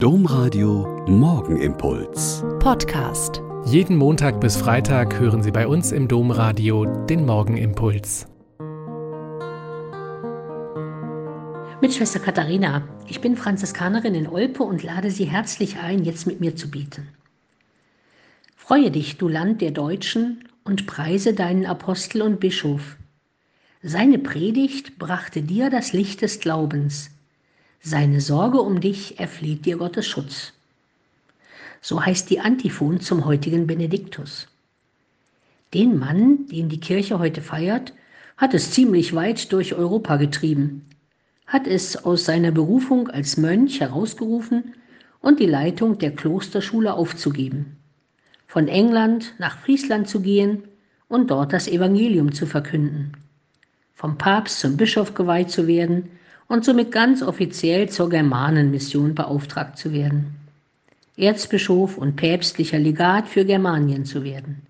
Domradio Morgenimpuls. Podcast. Jeden Montag bis Freitag hören Sie bei uns im Domradio den Morgenimpuls. Mit Schwester Katharina. Ich bin Franziskanerin in Olpe und lade Sie herzlich ein, jetzt mit mir zu beten. Freue dich, du Land der Deutschen, und preise deinen Apostel und Bischof. Seine Predigt brachte dir das Licht des Glaubens seine Sorge um dich erfleht dir Gottes Schutz. So heißt die Antiphon zum heutigen Benediktus. Den Mann, den die Kirche heute feiert, hat es ziemlich weit durch Europa getrieben, hat es aus seiner Berufung als Mönch herausgerufen und die Leitung der Klosterschule aufzugeben, von England nach Friesland zu gehen und dort das Evangelium zu verkünden, vom Papst zum Bischof geweiht zu werden und somit ganz offiziell zur Germanenmission beauftragt zu werden. Erzbischof und päpstlicher Legat für Germanien zu werden.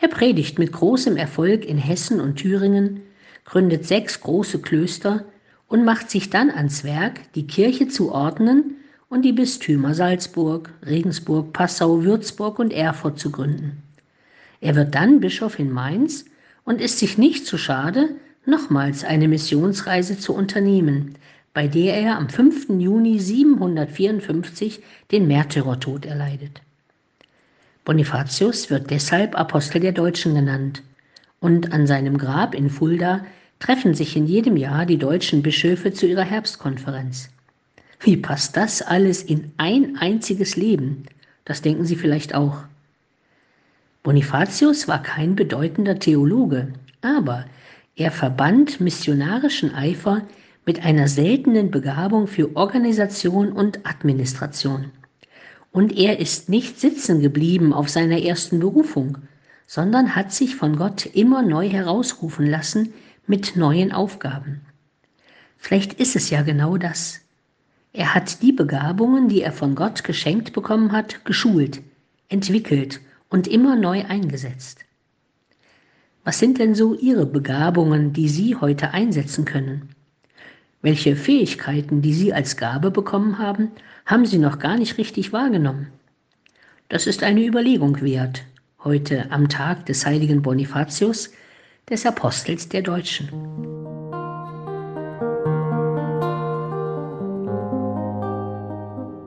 Er predigt mit großem Erfolg in Hessen und Thüringen, gründet sechs große Klöster und macht sich dann ans Werk, die Kirche zu ordnen und die Bistümer Salzburg, Regensburg, Passau, Würzburg und Erfurt zu gründen. Er wird dann Bischof in Mainz und ist sich nicht zu schade, nochmals eine Missionsreise zu unternehmen, bei der er am 5. Juni 754 den Märtyrertod erleidet. Bonifatius wird deshalb Apostel der Deutschen genannt und an seinem Grab in Fulda treffen sich in jedem Jahr die deutschen Bischöfe zu ihrer Herbstkonferenz. Wie passt das alles in ein einziges Leben? Das denken Sie vielleicht auch. Bonifatius war kein bedeutender Theologe, aber er verband missionarischen Eifer mit einer seltenen Begabung für Organisation und Administration. Und er ist nicht sitzen geblieben auf seiner ersten Berufung, sondern hat sich von Gott immer neu herausrufen lassen mit neuen Aufgaben. Vielleicht ist es ja genau das. Er hat die Begabungen, die er von Gott geschenkt bekommen hat, geschult, entwickelt und immer neu eingesetzt. Was sind denn so Ihre Begabungen, die Sie heute einsetzen können? Welche Fähigkeiten, die Sie als Gabe bekommen haben, haben Sie noch gar nicht richtig wahrgenommen? Das ist eine Überlegung wert, heute am Tag des heiligen Bonifatius, des Apostels der Deutschen.